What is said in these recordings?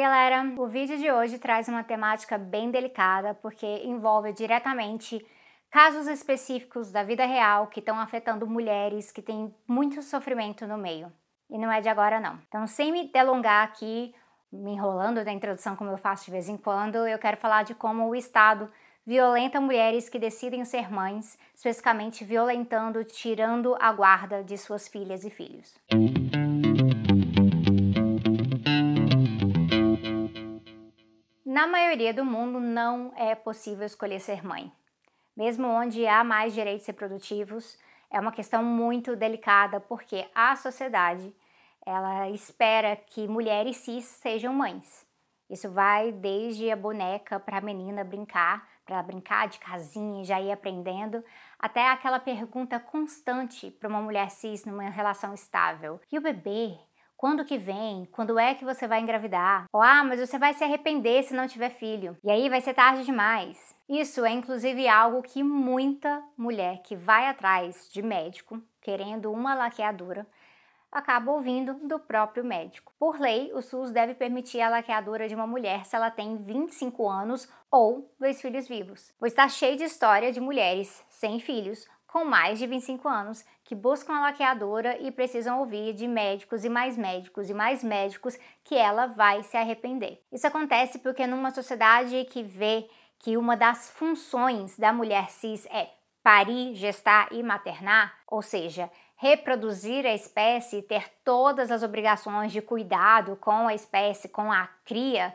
galera, o vídeo de hoje traz uma temática bem delicada porque envolve diretamente casos específicos da vida real que estão afetando mulheres que têm muito sofrimento no meio. E não é de agora não. Então, sem me delongar aqui, me enrolando da introdução como eu faço de vez em quando, eu quero falar de como o Estado violenta mulheres que decidem ser mães, especificamente violentando, tirando a guarda de suas filhas e filhos. Na maioria do mundo não é possível escolher ser mãe. Mesmo onde há mais direitos reprodutivos, é uma questão muito delicada porque a sociedade ela espera que mulheres cis sejam mães. Isso vai desde a boneca para a menina brincar, para brincar de casinha, já ir aprendendo, até aquela pergunta constante para uma mulher cis numa relação estável: e o bebê? Quando que vem? Quando é que você vai engravidar? Ou, ah, mas você vai se arrepender se não tiver filho. E aí vai ser tarde demais. Isso é inclusive algo que muita mulher que vai atrás de médico, querendo uma laqueadura, acaba ouvindo do próprio médico. Por lei, o SUS deve permitir a laqueadura de uma mulher se ela tem 25 anos ou dois filhos vivos, pois está cheio de história de mulheres sem filhos com mais de 25 anos que buscam a laqueadora e precisam ouvir de médicos e mais médicos e mais médicos que ela vai se arrepender. Isso acontece porque numa sociedade que vê que uma das funções da mulher cis é parir, gestar e maternar, ou seja, reproduzir a espécie e ter todas as obrigações de cuidado com a espécie, com a cria,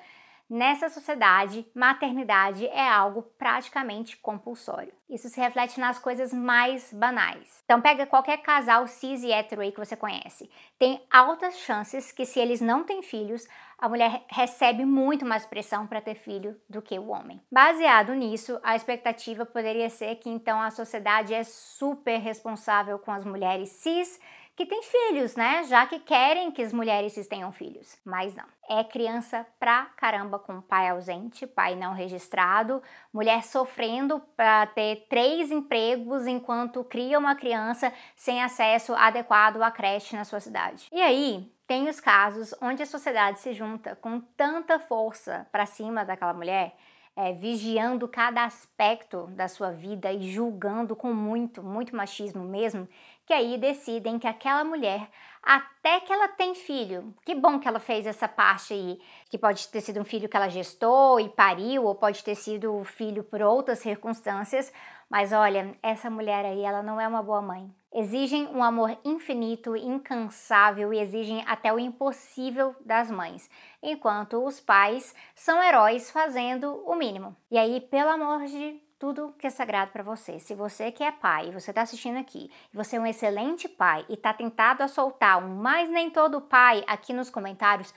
Nessa sociedade, maternidade é algo praticamente compulsório. Isso se reflete nas coisas mais banais. Então pega qualquer casal cis e hétero aí que você conhece. Tem altas chances que se eles não têm filhos, a mulher recebe muito mais pressão para ter filho do que o homem. Baseado nisso, a expectativa poderia ser que então a sociedade é super responsável com as mulheres cis que têm filhos, né? Já que querem que as mulheres tenham filhos. Mas não. É criança pra caramba com pai ausente, pai não registrado, mulher sofrendo para ter três empregos enquanto cria uma criança sem acesso adequado à creche na sua cidade. E aí, tem os casos onde a sociedade se junta com tanta força para cima daquela mulher é, vigiando cada aspecto da sua vida e julgando com muito, muito machismo mesmo, que aí decidem que aquela mulher, até que ela tem filho, que bom que ela fez essa parte aí, que pode ter sido um filho que ela gestou e pariu, ou pode ter sido filho por outras circunstâncias, mas olha, essa mulher aí, ela não é uma boa mãe. Exigem um amor infinito, incansável e exigem até o impossível das mães, enquanto os pais são heróis fazendo o mínimo. E aí, pelo amor de tudo que é sagrado para você. Se você que é pai, você está assistindo aqui, você é um excelente pai e está tentado a soltar um mas nem todo pai aqui nos comentários,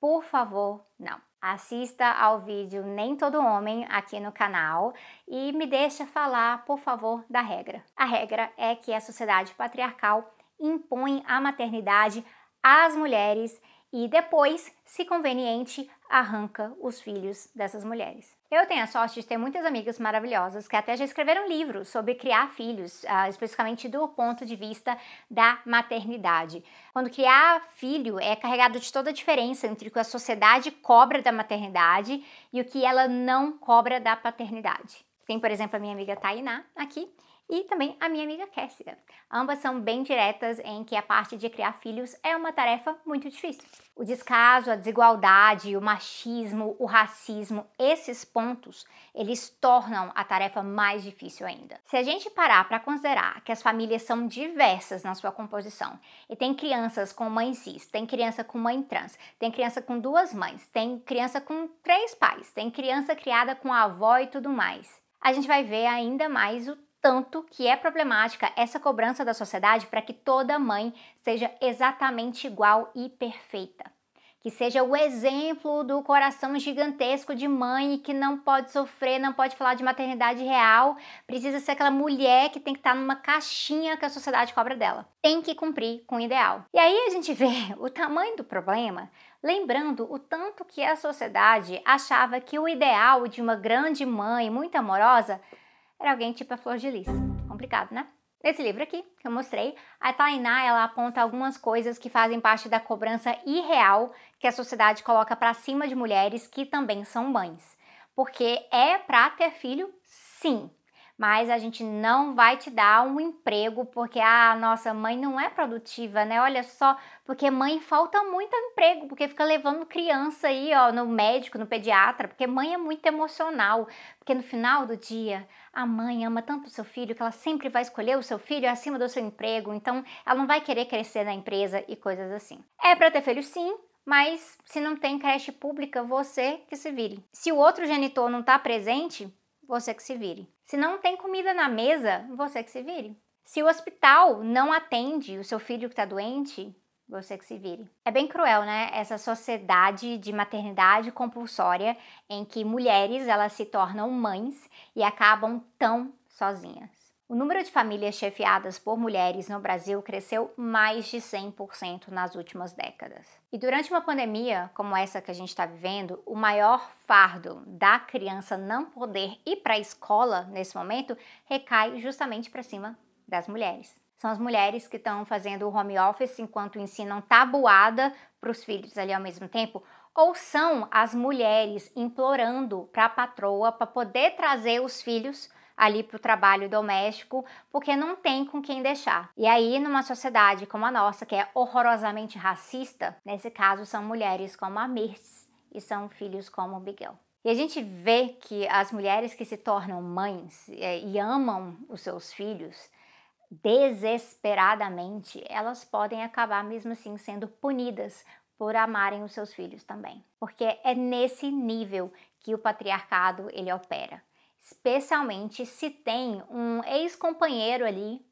por favor, não. Assista ao vídeo Nem Todo Homem aqui no canal e me deixa falar, por favor, da regra. A regra é que a sociedade patriarcal impõe a maternidade às mulheres e depois, se conveniente, arranca os filhos dessas mulheres. Eu tenho a sorte de ter muitas amigas maravilhosas que até já escreveram livros sobre criar filhos, uh, especificamente do ponto de vista da maternidade. Quando criar filho é carregado de toda a diferença entre o que a sociedade cobra da maternidade e o que ela não cobra da paternidade. Tem, por exemplo, a minha amiga Tainá aqui, e também a minha amiga Késsica. Ambas são bem diretas em que a parte de criar filhos é uma tarefa muito difícil. O descaso, a desigualdade, o machismo, o racismo, esses pontos, eles tornam a tarefa mais difícil ainda. Se a gente parar para considerar que as famílias são diversas na sua composição, e tem crianças com mãe cis, tem criança com mãe trans, tem criança com duas mães, tem criança com três pais, tem criança criada com avó e tudo mais, a gente vai ver ainda mais o tanto que é problemática essa cobrança da sociedade para que toda mãe seja exatamente igual e perfeita. Que seja o exemplo do coração gigantesco de mãe que não pode sofrer, não pode falar de maternidade real, precisa ser aquela mulher que tem que estar numa caixinha que a sociedade cobra dela. Tem que cumprir com o ideal. E aí a gente vê o tamanho do problema lembrando o tanto que a sociedade achava que o ideal de uma grande mãe muito amorosa era alguém tipo a Flor de Lis. Complicado, né? Nesse livro aqui, que eu mostrei, a Tainá ela aponta algumas coisas que fazem parte da cobrança irreal que a sociedade coloca para cima de mulheres que também são mães. Porque é para ter filho, sim, mas a gente não vai te dar um emprego porque a ah, nossa mãe não é produtiva, né? Olha só, porque mãe falta muito emprego, porque fica levando criança aí, ó, no médico, no pediatra, porque mãe é muito emocional, porque no final do dia a mãe ama tanto o seu filho que ela sempre vai escolher o seu filho acima do seu emprego, então ela não vai querer crescer na empresa e coisas assim. É para ter filho sim, mas se não tem creche pública, você que se vire. Se o outro genitor não está presente, você que se vire. Se não tem comida na mesa, você que se vire. Se o hospital não atende o seu filho que está doente, você que se vire. É bem cruel, né? Essa sociedade de maternidade compulsória em que mulheres elas se tornam mães e acabam tão sozinhas. O número de famílias chefiadas por mulheres no Brasil cresceu mais de 100% nas últimas décadas. E durante uma pandemia como essa que a gente está vivendo, o maior fardo da criança não poder ir para a escola nesse momento recai justamente para cima das mulheres. São as mulheres que estão fazendo o home office enquanto ensinam tabuada para os filhos ali ao mesmo tempo, ou são as mulheres implorando para a patroa para poder trazer os filhos ali para o trabalho doméstico, porque não tem com quem deixar. E aí, numa sociedade como a nossa, que é horrorosamente racista, nesse caso são mulheres como a Mirtz e são filhos como o Miguel. E a gente vê que as mulheres que se tornam mães é, e amam os seus filhos desesperadamente, elas podem acabar mesmo assim sendo punidas por amarem os seus filhos também. Porque é nesse nível que o patriarcado ele opera especialmente se tem um ex-companheiro ali,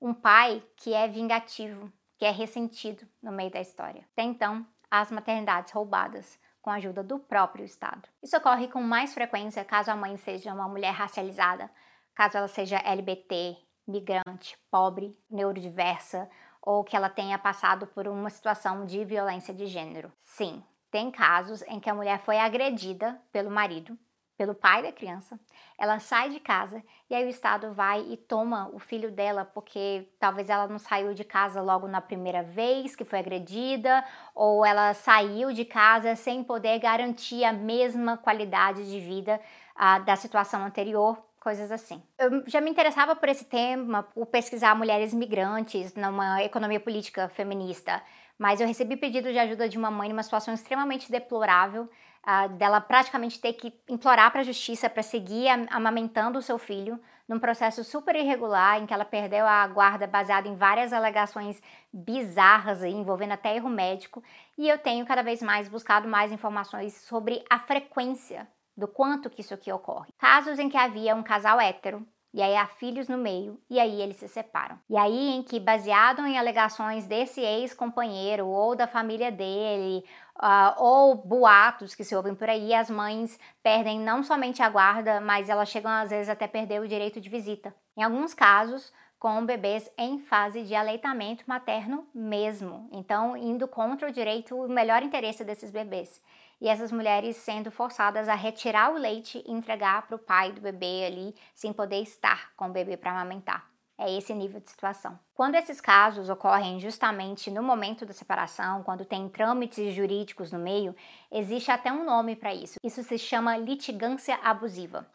um pai que é vingativo, que é ressentido no meio da história. Até então, as maternidades roubadas com a ajuda do próprio Estado. Isso ocorre com mais frequência caso a mãe seja uma mulher racializada, caso ela seja LGBT, migrante, pobre, neurodiversa ou que ela tenha passado por uma situação de violência de gênero. Sim, tem casos em que a mulher foi agredida pelo marido pelo pai da criança, ela sai de casa e aí o Estado vai e toma o filho dela porque talvez ela não saiu de casa logo na primeira vez que foi agredida, ou ela saiu de casa sem poder garantir a mesma qualidade de vida uh, da situação anterior, coisas assim. Eu já me interessava por esse tema, por pesquisar mulheres migrantes numa economia política feminista, mas eu recebi pedido de ajuda de uma mãe numa situação extremamente deplorável uh, dela praticamente ter que implorar para a justiça para seguir amamentando o seu filho num processo super irregular em que ela perdeu a guarda baseado em várias alegações bizarras aí, envolvendo até erro médico, e eu tenho cada vez mais buscado mais informações sobre a frequência do quanto que isso aqui ocorre. Casos em que havia um casal hétero e aí há filhos no meio, e aí eles se separam. E aí em que, baseado em alegações desse ex-companheiro ou da família dele, uh, ou boatos que se ouvem por aí, as mães perdem não somente a guarda, mas elas chegam às vezes até perder o direito de visita. Em alguns casos, com bebês em fase de aleitamento materno mesmo, então indo contra o direito, o melhor interesse desses bebês e essas mulheres sendo forçadas a retirar o leite e entregar para o pai do bebê ali, sem poder estar com o bebê para amamentar. É esse nível de situação. Quando esses casos ocorrem justamente no momento da separação, quando tem trâmites jurídicos no meio, existe até um nome para isso. Isso se chama litigância abusiva.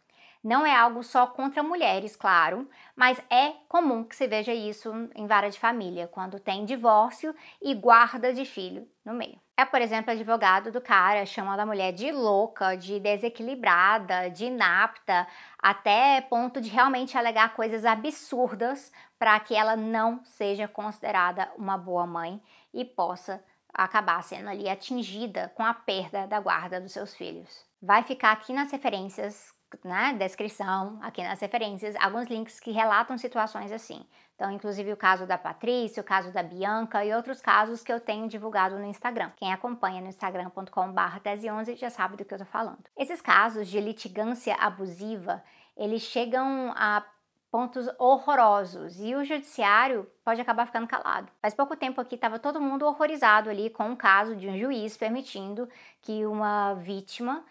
Não é algo só contra mulheres, claro, mas é comum que se veja isso em vara de família, quando tem divórcio e guarda de filho no meio. É, por exemplo, advogado do cara chamando a mulher de louca, de desequilibrada, de inapta, até ponto de realmente alegar coisas absurdas para que ela não seja considerada uma boa mãe e possa acabar sendo ali atingida com a perda da guarda dos seus filhos. Vai ficar aqui nas referências na né, descrição, aqui nas referências, alguns links que relatam situações assim. Então, inclusive o caso da Patrícia, o caso da Bianca e outros casos que eu tenho divulgado no Instagram. Quem acompanha no instagram.com.br tese11 já sabe do que eu tô falando. Esses casos de litigância abusiva, eles chegam a pontos horrorosos e o judiciário pode acabar ficando calado. Faz pouco tempo aqui estava todo mundo horrorizado ali com o caso de um juiz permitindo que uma vítima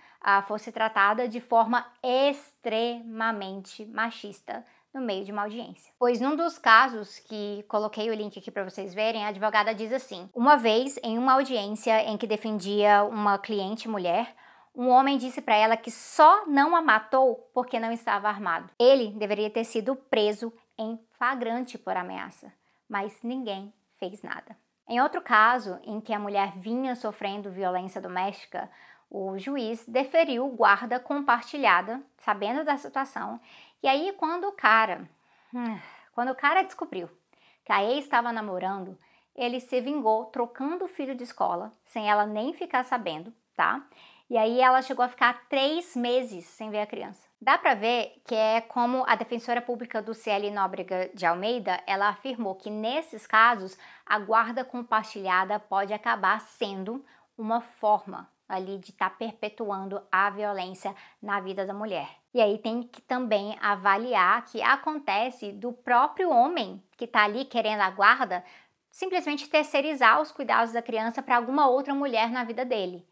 fosse tratada de forma extremamente machista no meio de uma audiência. Pois num dos casos que coloquei o link aqui para vocês verem, a advogada diz assim: Uma vez, em uma audiência em que defendia uma cliente mulher, um homem disse para ela que só não a matou porque não estava armado. Ele deveria ter sido preso em flagrante por ameaça, mas ninguém fez nada. Em outro caso, em que a mulher vinha sofrendo violência doméstica, o juiz deferiu guarda compartilhada, sabendo da situação. E aí, quando o cara, hum, quando o cara descobriu que a ex estava namorando, ele se vingou trocando o filho de escola, sem ela nem ficar sabendo, tá? E aí ela chegou a ficar três meses sem ver a criança. Dá para ver que é como a defensora pública do CL Nóbrega de Almeida, ela afirmou que nesses casos a guarda compartilhada pode acabar sendo uma forma ali de estar tá perpetuando a violência na vida da mulher. E aí tem que também avaliar que acontece do próprio homem que está ali querendo a guarda simplesmente terceirizar os cuidados da criança para alguma outra mulher na vida dele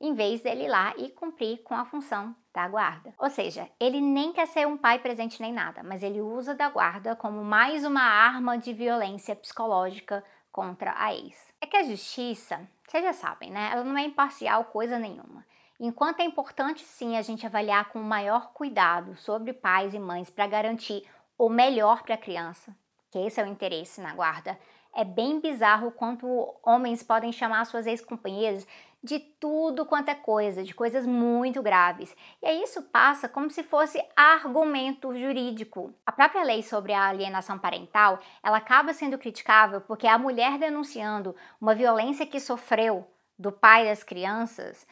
em vez dele ir lá e cumprir com a função da guarda. Ou seja, ele nem quer ser um pai presente nem nada, mas ele usa da guarda como mais uma arma de violência psicológica contra a ex. É que a justiça, vocês já sabem, né? Ela não é imparcial coisa nenhuma. Enquanto é importante sim a gente avaliar com o maior cuidado sobre pais e mães para garantir o melhor para a criança, que esse é o interesse na guarda, é bem bizarro quanto homens podem chamar suas ex-companheiras de tudo quanto é coisa, de coisas muito graves. E aí isso passa como se fosse argumento jurídico. A própria lei sobre a alienação parental, ela acaba sendo criticável porque a mulher denunciando uma violência que sofreu do pai das crianças,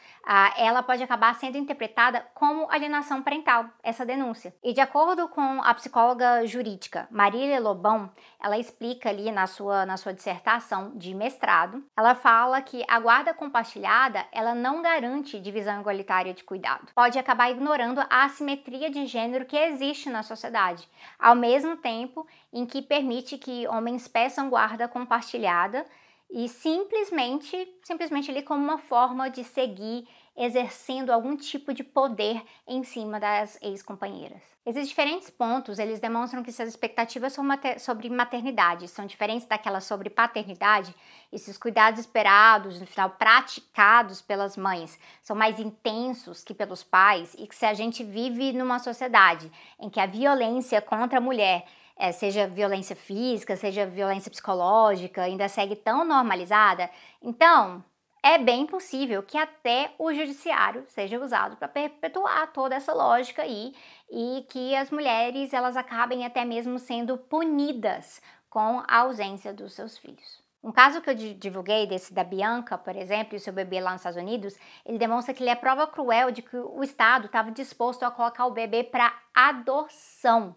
ela pode acabar sendo interpretada como alienação parental, essa denúncia. E de acordo com a psicóloga jurídica Marília Lobão, ela explica ali na sua, na sua dissertação de mestrado, ela fala que a guarda compartilhada, ela não garante divisão igualitária de cuidado. Pode acabar ignorando a assimetria de gênero que existe na sociedade, ao mesmo tempo em que permite que homens peçam guarda compartilhada e simplesmente, simplesmente ali como uma forma de seguir exercendo algum tipo de poder em cima das ex-companheiras. Esses diferentes pontos, eles demonstram que suas expectativas sobre maternidade são diferentes daquelas sobre paternidade, esses cuidados esperados, no final praticados pelas mães, são mais intensos que pelos pais e que se a gente vive numa sociedade em que a violência contra a mulher é, seja violência física, seja violência psicológica, ainda segue tão normalizada, então é bem possível que até o judiciário seja usado para perpetuar toda essa lógica aí e que as mulheres elas acabem até mesmo sendo punidas com a ausência dos seus filhos. Um caso que eu divulguei desse da Bianca, por exemplo, e seu bebê lá nos Estados Unidos, ele demonstra que ele é prova cruel de que o Estado estava disposto a colocar o bebê para adoção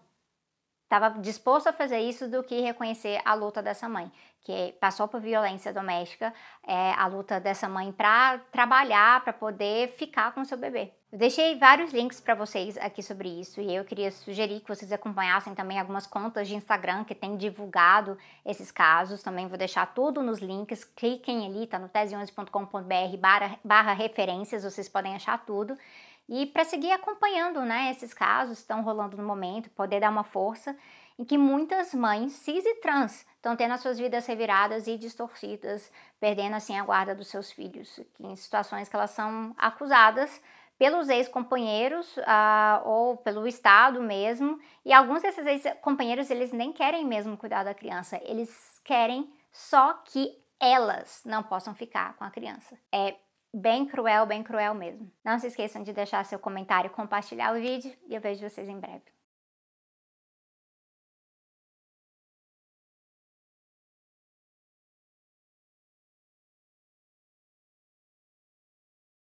estava disposto a fazer isso do que reconhecer a luta dessa mãe, que passou por violência doméstica, é, a luta dessa mãe para trabalhar, para poder ficar com seu bebê. Eu deixei vários links para vocês aqui sobre isso e eu queria sugerir que vocês acompanhassem também algumas contas de Instagram que têm divulgado esses casos. Também vou deixar tudo nos links. Cliquem ali, tá no tese11.com.br barra, referências, vocês podem achar tudo. E para seguir acompanhando né, esses casos que estão rolando no momento, poder dar uma força em que muitas mães cis e trans estão tendo as suas vidas reviradas e distorcidas, perdendo assim a guarda dos seus filhos, em situações que elas são acusadas pelos ex-companheiros uh, ou pelo Estado mesmo, e alguns desses ex-companheiros eles nem querem mesmo cuidar da criança, eles querem só que elas não possam ficar com a criança. É bem cruel, bem cruel mesmo. Não se esqueçam de deixar seu comentário, compartilhar o vídeo e eu vejo vocês em breve.